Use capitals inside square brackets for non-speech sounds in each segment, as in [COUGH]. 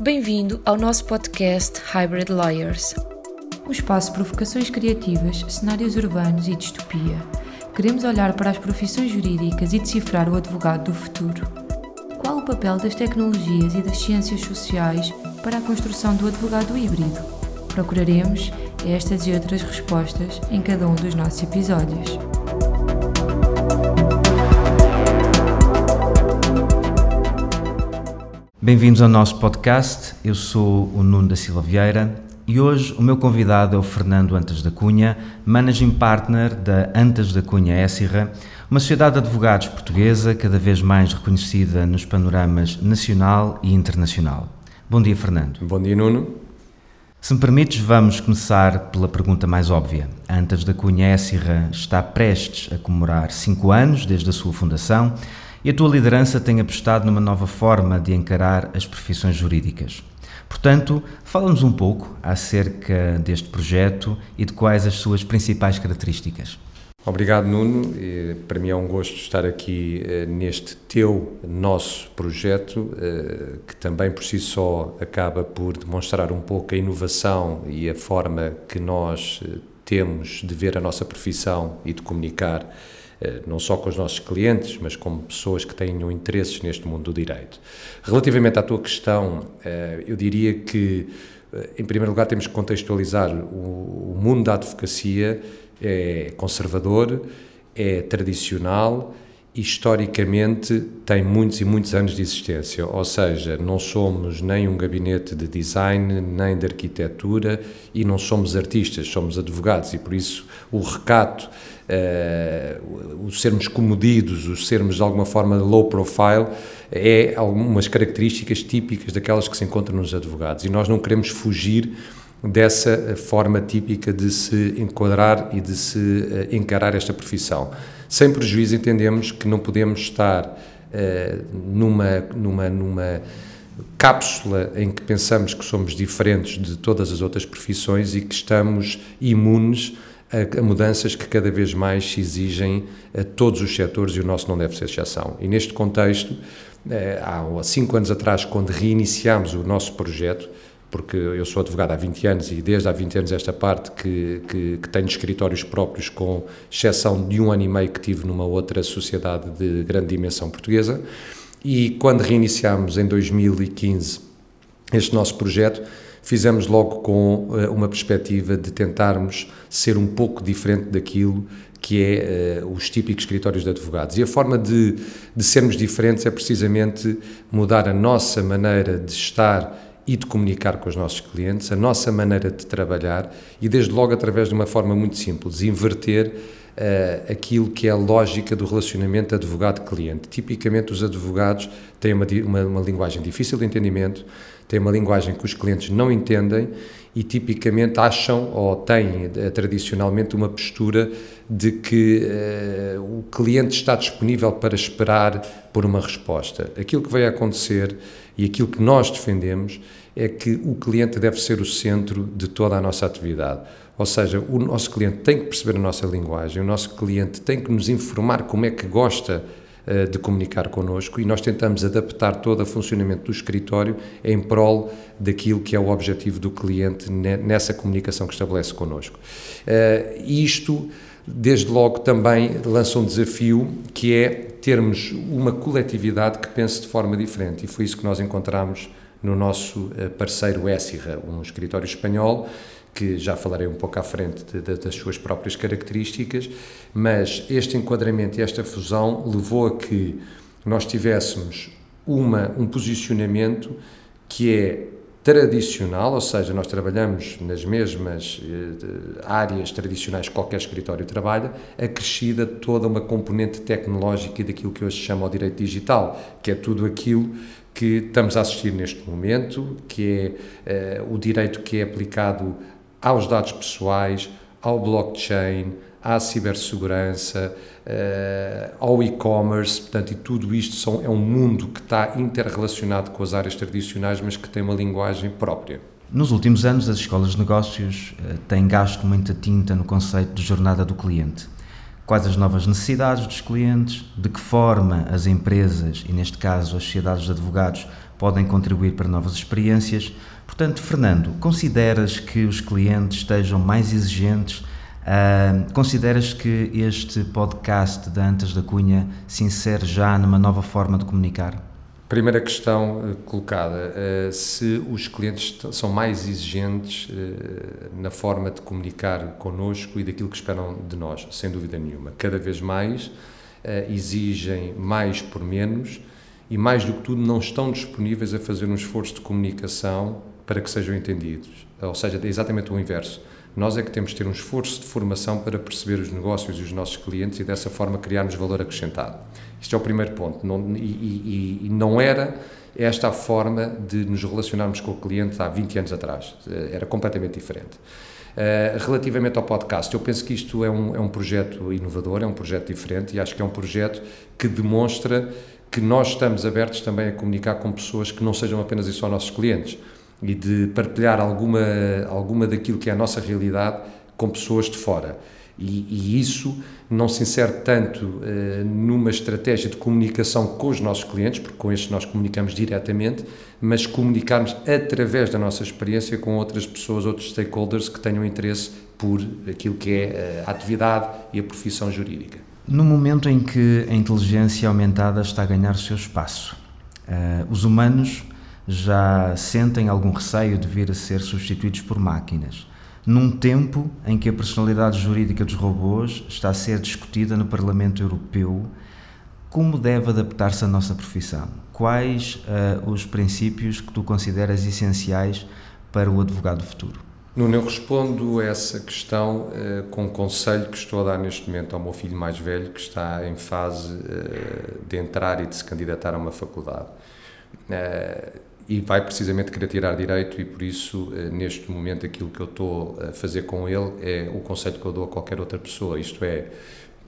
Bem-vindo ao nosso podcast Hybrid Lawyers. Um espaço de provocações criativas, cenários urbanos e distopia. Queremos olhar para as profissões jurídicas e decifrar o advogado do futuro. Qual o papel das tecnologias e das ciências sociais para a construção do advogado híbrido? Procuraremos estas e outras respostas em cada um dos nossos episódios. Bem-vindos ao nosso podcast. Eu sou o Nuno da Silva Vieira e hoje o meu convidado é o Fernando Antas da Cunha, Managing Partner da Antas da Cunha Éssira, uma sociedade de advogados portuguesa cada vez mais reconhecida nos panoramas nacional e internacional. Bom dia, Fernando. Bom dia, Nuno. Se me permites, vamos começar pela pergunta mais óbvia. A Antas da Cunha Éssira está prestes a comemorar cinco anos desde a sua fundação e a tua liderança tem apostado numa nova forma de encarar as profissões jurídicas. Portanto, fala-nos um pouco acerca deste projeto e de quais as suas principais características. Obrigado, Nuno. Para mim é um gosto estar aqui eh, neste teu, nosso projeto, eh, que também por si só acaba por demonstrar um pouco a inovação e a forma que nós eh, temos de ver a nossa profissão e de comunicar eh, não só com os nossos clientes, mas com pessoas que tenham interesses neste mundo do direito. Relativamente à tua questão, eh, eu diria que, eh, em primeiro lugar, temos que contextualizar o mundo da advocacia é conservador, é tradicional historicamente tem muitos e muitos anos de existência, ou seja, não somos nem um gabinete de design, nem de arquitetura e não somos artistas, somos advogados. E por isso o recato, uh, o sermos comodidos, o sermos de alguma forma low profile, é algumas características típicas daquelas que se encontram nos advogados. E nós não queremos fugir dessa forma típica de se enquadrar e de se uh, encarar esta profissão. Sem prejuízo, entendemos que não podemos estar uh, numa, numa, numa cápsula em que pensamos que somos diferentes de todas as outras profissões e que estamos imunes a, a, mudanças que cada vez mais se exigem a todos os setores e o nosso não deve ser exceção. E neste contexto, eh, há cinco anos atrás, quando reiniciámos o nosso projeto, porque eu sou advogado há 20 anos e desde há 20 anos esta parte que, que, que, tenho escritórios próprios, com exceção de um ano e meio que tive numa outra sociedade de grande dimensão portuguesa. E quando reiniciámos em 2015 este nosso projeto, fizemos logo com uh, uma perspectiva de tentarmos ser um pouco diferente daquilo que é uh, os típicos escritórios de advogados. E a forma de, de sermos diferentes é precisamente mudar a nossa maneira de estar e de comunicar com os nossos clientes, a nossa maneira de trabalhar e, desde logo, através de uma forma muito simples, inverter uh, aquilo que é a lógica do relacionamento advogado-cliente. Tipicamente, os advogados têm uma, uma, uma linguagem difícil de entendimento, têm uma linguagem que os clientes não entendem e tipicamente acham ou têm uh, tradicionalmente uma postura de que uh, o cliente está disponível para esperar por uma resposta. Aquilo que vai acontecer e aquilo que nós defendemos é que o cliente deve ser o centro de toda a nossa atividade. Ou seja, o nosso cliente tem que perceber a nossa linguagem, o nosso cliente tem que nos informar como é que gosta uh, de comunicar connosco e nós tentamos adaptar todo o funcionamento do escritório em prol daquilo que é o objetivo do cliente nessa comunicação que estabelece connosco. Uh, isto, desde logo, também lança um desafio que é termos uma coletividade que pense de forma diferente. E foi isso que nós encontramos no nosso eh, parceiro Essira, um escritório espanhol que já falarei um pouco à frente de, de, das suas próprias características, mas este enquadramento e esta fusão levou a que nós tivéssemos uma, um posicionamento que é tradicional, ou seja, nós trabalhamos nas mesmas eh, áreas tradicionais que qualquer escritório trabalha, acrescida toda uma componente tecnológica daquilo que hoje se chama o direito digital, que é tudo aquilo que estamos a assistir neste momento, que é uh, o direito que é aplicado aos dados pessoais, ao blockchain, à cibersegurança, uh, ao e-commerce, portanto, e tudo isto são, é um mundo que está interrelacionado com as áreas tradicionais, mas que tem uma linguagem própria. Nos últimos anos, as escolas de negócios uh, têm gasto muita tinta no conceito de jornada do cliente. Quais as novas necessidades dos clientes, de que forma as empresas, e neste caso as sociedades de advogados, podem contribuir para novas experiências. Portanto, Fernando, consideras que os clientes estejam mais exigentes? Uh, consideras que este podcast da Antas da Cunha se insere já numa nova forma de comunicar? Primeira questão uh, colocada: uh, se os clientes são mais exigentes uh, na forma de comunicar connosco e daquilo que esperam de nós, sem dúvida nenhuma. Cada vez mais exigem mais por menos e, mais do que tudo, não estão disponíveis a fazer um esforço de comunicação para que sejam entendidos. Ou seja, é exatamente o inverso. Nós é que temos de ter um esforço de formação para perceber os negócios e os nossos clientes e dessa forma criarmos valor acrescentado. Este é o primeiro ponto. Não, e, e, e não era esta a forma de nos relacionarmos com o cliente há 20 anos atrás. Eh, era completamente diferente. Uh, relativamente ao podcast, eu penso que isto é um, é um projeto inovador, é um projeto diferente e acho que é um projeto que demonstra que nós estamos abertos também a comunicar com pessoas que não sejam apenas e só nossos clientes e de partilhar alguma, alguma daquilo que é a nossa realidade com pessoas de fora. E, e isso não se insere tanto uh, numa estratégia de comunicação com os nossos clientes, porque com estes nós comunicamos diretamente, mas comunicarmos através da nossa experiência com outras pessoas, outros stakeholders que tenham interesse por aquilo que é uh, a atividade e a profissão jurídica. No momento em que a inteligência aumentada está a ganhar o seu espaço, uh, os humanos já sentem algum receio de vir a ser substituídos por máquinas, num tempo em que a personalidade jurídica dos robôs está a ser discutida no Parlamento Europeu. Como deve adaptar-se a nossa profissão? Quais uh, os princípios que tu consideras essenciais para o advogado futuro? Nuno, eu respondo essa questão uh, com um conselho que estou a dar neste momento ao meu filho mais velho, que está em fase uh, de entrar e de se candidatar a uma faculdade. Uh, e vai precisamente querer tirar direito e por isso eh, neste momento aquilo que eu estou a fazer com ele é o conselho que eu dou a qualquer outra pessoa, isto é,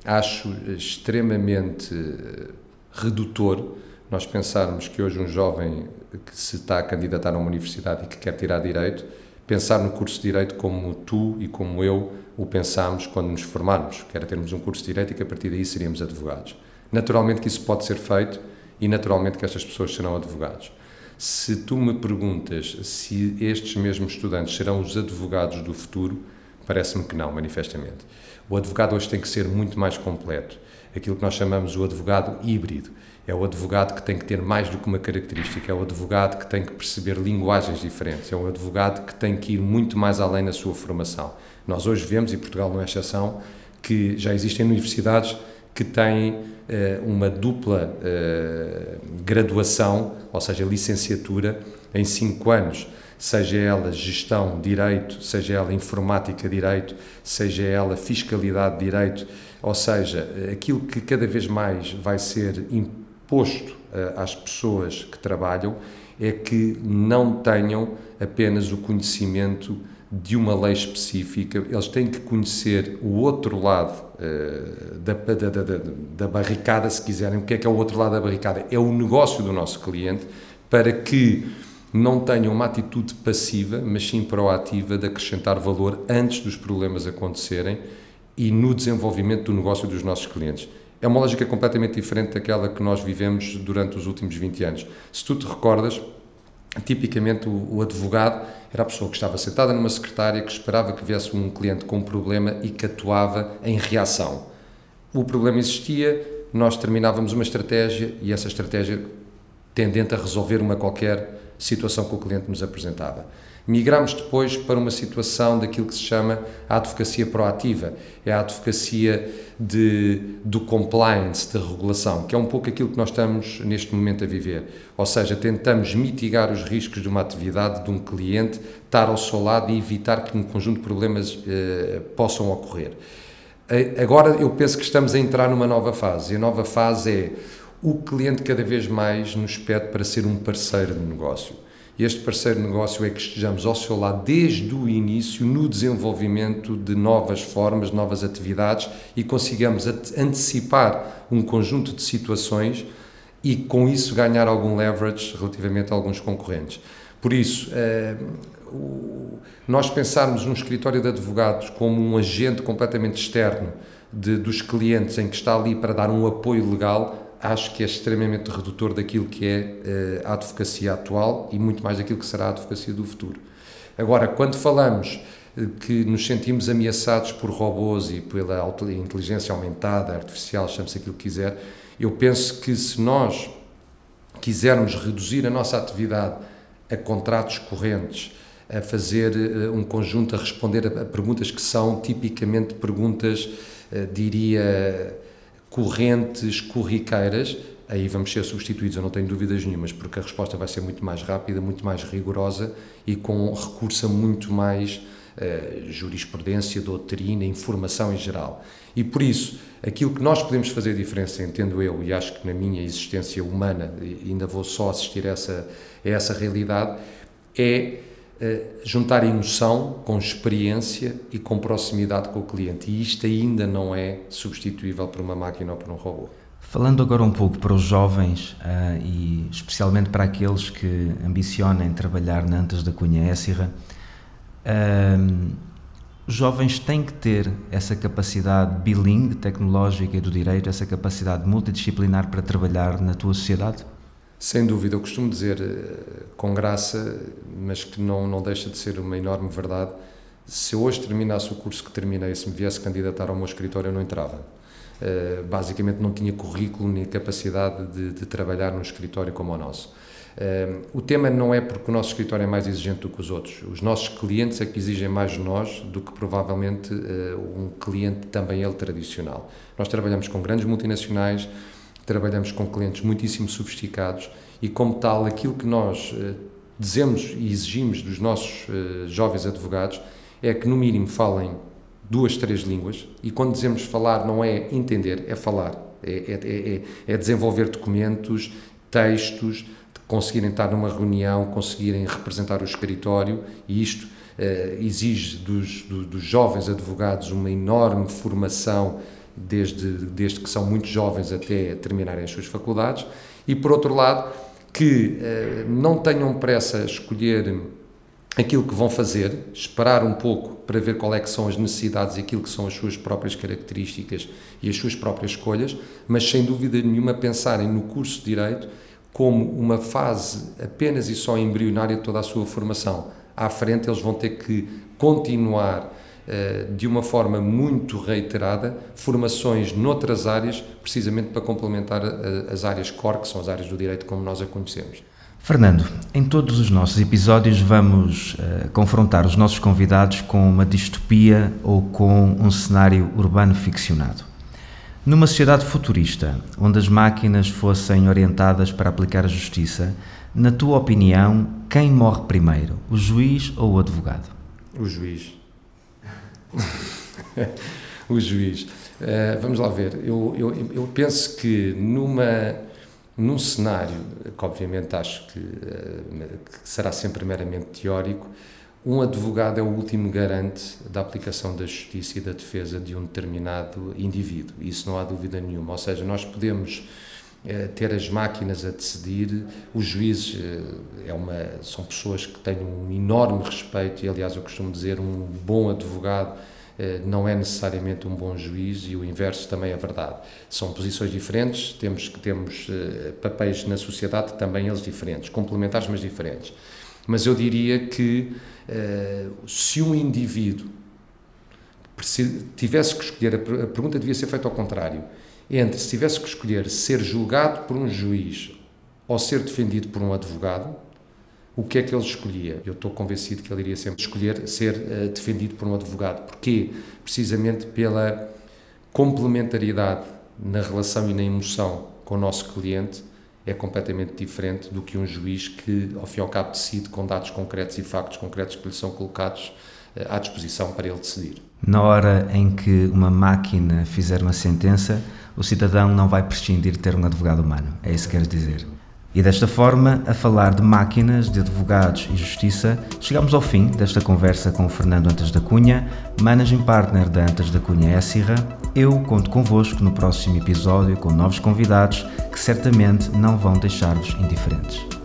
acho extremamente eh, redutor nós pensarmos que hoje um jovem que se está a candidatar a uma universidade e que quer tirar direito, pensar no curso de direito como tu e como eu o pensámos quando nos formarmos, que era termos um curso de direito e que a partir daí seríamos advogados. Naturalmente que isso pode ser feito e naturalmente que estas pessoas serão advogados. Se tu me perguntas se estes mesmos estudantes serão os advogados do futuro, parece-me que não, manifestamente. O advogado hoje tem que ser muito mais completo. Aquilo que nós chamamos o advogado híbrido. É o advogado que tem que ter mais do que uma característica, é o advogado que tem que perceber linguagens diferentes, é o advogado que tem que ir muito mais além na sua formação. Nós hoje vemos, e Portugal não é exceção, que já existem universidades que têm uma dupla eh, graduação, ou seja, licenciatura, em cinco anos, seja ela gestão, direito, seja ela informática, direito, seja ela fiscalidade, direito, ou seja, aquilo que cada vez mais vai ser imposto eh, às pessoas que trabalham é que não tenham apenas o conhecimento de uma lei específica, eles têm que conhecer o outro lado da, da, da, da, barricada, se quiserem. O que é que é o outro lado da barricada? É o negócio do nosso cliente, para que não tenham uma atitude passiva, mas sim proativa de acrescentar valor antes dos problemas acontecerem e no desenvolvimento do negócio dos nossos clientes. É uma lógica completamente diferente daquela que nós vivemos durante os últimos 20 anos. Se tu te recordas, tipicamente o, o, advogado era a pessoa que estava sentada numa secretária que esperava que viesse um cliente com um problema e que atuava em reação. O problema existia, nós terminávamos uma estratégia e essa estratégia tendente a resolver uma qualquer situação que o cliente nos apresentava. Migramos depois para uma situação daquilo que se chama a advocacia proativa, é a advocacia de, do compliance, da regulação, que é um pouco aquilo que nós estamos neste momento a viver. Ou seja, tentamos mitigar os riscos de uma atividade de um cliente, estar ao seu lado e evitar que um conjunto de problemas eh, possam ocorrer. Agora eu penso que estamos a entrar numa nova fase, e a nova fase é o cliente cada vez mais nos pede para ser um parceiro de negócio este parceiro negócio é que estejamos ao seu lado desde o início no desenvolvimento de novas formas, novas atividades e consigamos antecipar um conjunto de situações e com isso ganhar algum leverage relativamente a alguns concorrentes. Por isso, eh, nós pensarmos num escritório de advogados como um agente completamente externo de, dos clientes em que está ali para dar um apoio legal acho que é extremamente redutor daquilo que é a advocacia atual e muito mais daquilo que será a advocacia do futuro. Agora, quando falamos que nos sentimos ameaçados por robôs e pela inteligência aumentada, artificial, chame-se aquilo que quiser, eu penso que se nós quisermos reduzir a nossa atividade a contratos correntes, a fazer eh, um conjunto, a responder a perguntas que são tipicamente perguntas, eh, diria, correntes, corriqueiras, aí vamos ser substituídos, eu não tenho dúvidas nenhumas, porque a resposta vai ser muito mais rápida, muito mais rigorosa e com recurso a muito mais uh, jurisprudência, doutrina, informação em geral. E por isso, aquilo que nós podemos fazer diferença, entendo eu, e acho que na minha existência humana ainda vou só assistir a essa, a essa realidade, é juntar emoção com experiência e com proximidade com o cliente. E isto ainda não é substituível por uma máquina ou por um robô. Falando agora um pouco para os jovens uh, e especialmente para aqueles que ambicionem trabalhar na Antas da Cunha Éssira, uh, os jovens têm que ter essa capacidade bilingue tecnológica e do direito, essa capacidade multidisciplinar para trabalhar na tua sociedade? Sem dúvida, eu costumo dizer uh, com graça, mas que não, não deixa de ser uma enorme verdade. Se eu hoje terminasse o curso que terminei, se me viesse candidatar ao meu escritório, eu não entrava eh, basicamente não tinha currículo nem capacidade de, de trabalhar num escritório como o nosso. Uh, o tema não é porque o nosso escritório é mais exigente do que os outros. Os nossos clientes é que exigem mais de nós do que provavelmente um cliente também ele tradicional. Nós trabalhamos com grandes multinacionais, trabalhamos com clientes muitíssimo sofisticados e, como tal, aquilo que nós uh, dizemos e exigimos dos nossos jovens advogados é que, no mínimo, falem duas, três línguas, e quando dizemos falar não é entender, é falar, é, é, é, é desenvolver documentos, textos, conseguirem estar numa reunião, conseguirem representar o escritório, e isto eh, exige dos, do, dos jovens advogados uma enorme formação, desde, desde que são muito jovens até terminarem as suas faculdades, e por outro lado, que eh, não tenham pressa a escolher aquilo que vão fazer, esperar um pouco para ver qual é que são as necessidades e aquilo que são as suas próprias características e as suas próprias escolhas, mas sem dúvida nenhuma pensarem no curso de Direito como uma fase apenas e só embrionária de toda a sua formação. À frente eles vão ter que continuar de uma forma muito reiterada formações noutras áreas, precisamente para complementar eh, as áreas core, que são as áreas do direito como nós a conhecemos. Fernando, em todos os nossos episódios vamos uh, confrontar os nossos convidados com uma distopia ou com um cenário urbano ficcionado. Numa sociedade futurista, onde as máquinas fossem orientadas para aplicar a justiça, na tua opinião, quem morre primeiro, o juiz ou o advogado? O juiz. [LAUGHS] o juiz. Uh, vamos lá ver. Eu, eu, eu penso que numa num cenário que, obviamente, acho que, eh, que será sempre meramente teórico, um advogado é o último garante da aplicação da justiça e da defesa de um determinado indivíduo. Isso não há dúvida nenhuma. Ou seja, nós podemos ter as máquinas a decidir, os juízes eh, é uma, são pessoas que têm um enorme respeito e, aliás, eu costumo dizer, um bom advogado eh, não é necessariamente um bom juiz e o inverso também é verdade. São posições diferentes, temos, temos eh, papéis na sociedade também eles diferentes, complementares mas diferentes. Mas eu diria que se um indivíduo tivesse que escolher, a pergunta devia ser feita ao contrário, entre se tivesse que escolher ser julgado por um juiz ou ser defendido por um advogado, o que é que ele escolhia? Eu estou convencido que ele iria sempre escolher ser uh, defendido por um advogado. Porquê? Precisamente pela complementariedade na relação e na emoção com o nosso cliente é completamente diferente do que um juiz que, ao fim e ao cabo, decide com dados concretos e factos concretos que lhe são colocados uh, à disposição para ele decidir. Na hora em que uma máquina fizer uma sentença, o cidadão não vai prescindir de ter um advogado humano. É isso que queres dizer? E desta forma, a falar de máquinas, de advogados e justiça, chegamos ao fim desta conversa com o Fernando Antas da Cunha, managing partner da Antas da Cunha Essirra. Eu conto convosco no próximo episódio com novos convidados que certamente não vão deixar-vos indiferentes.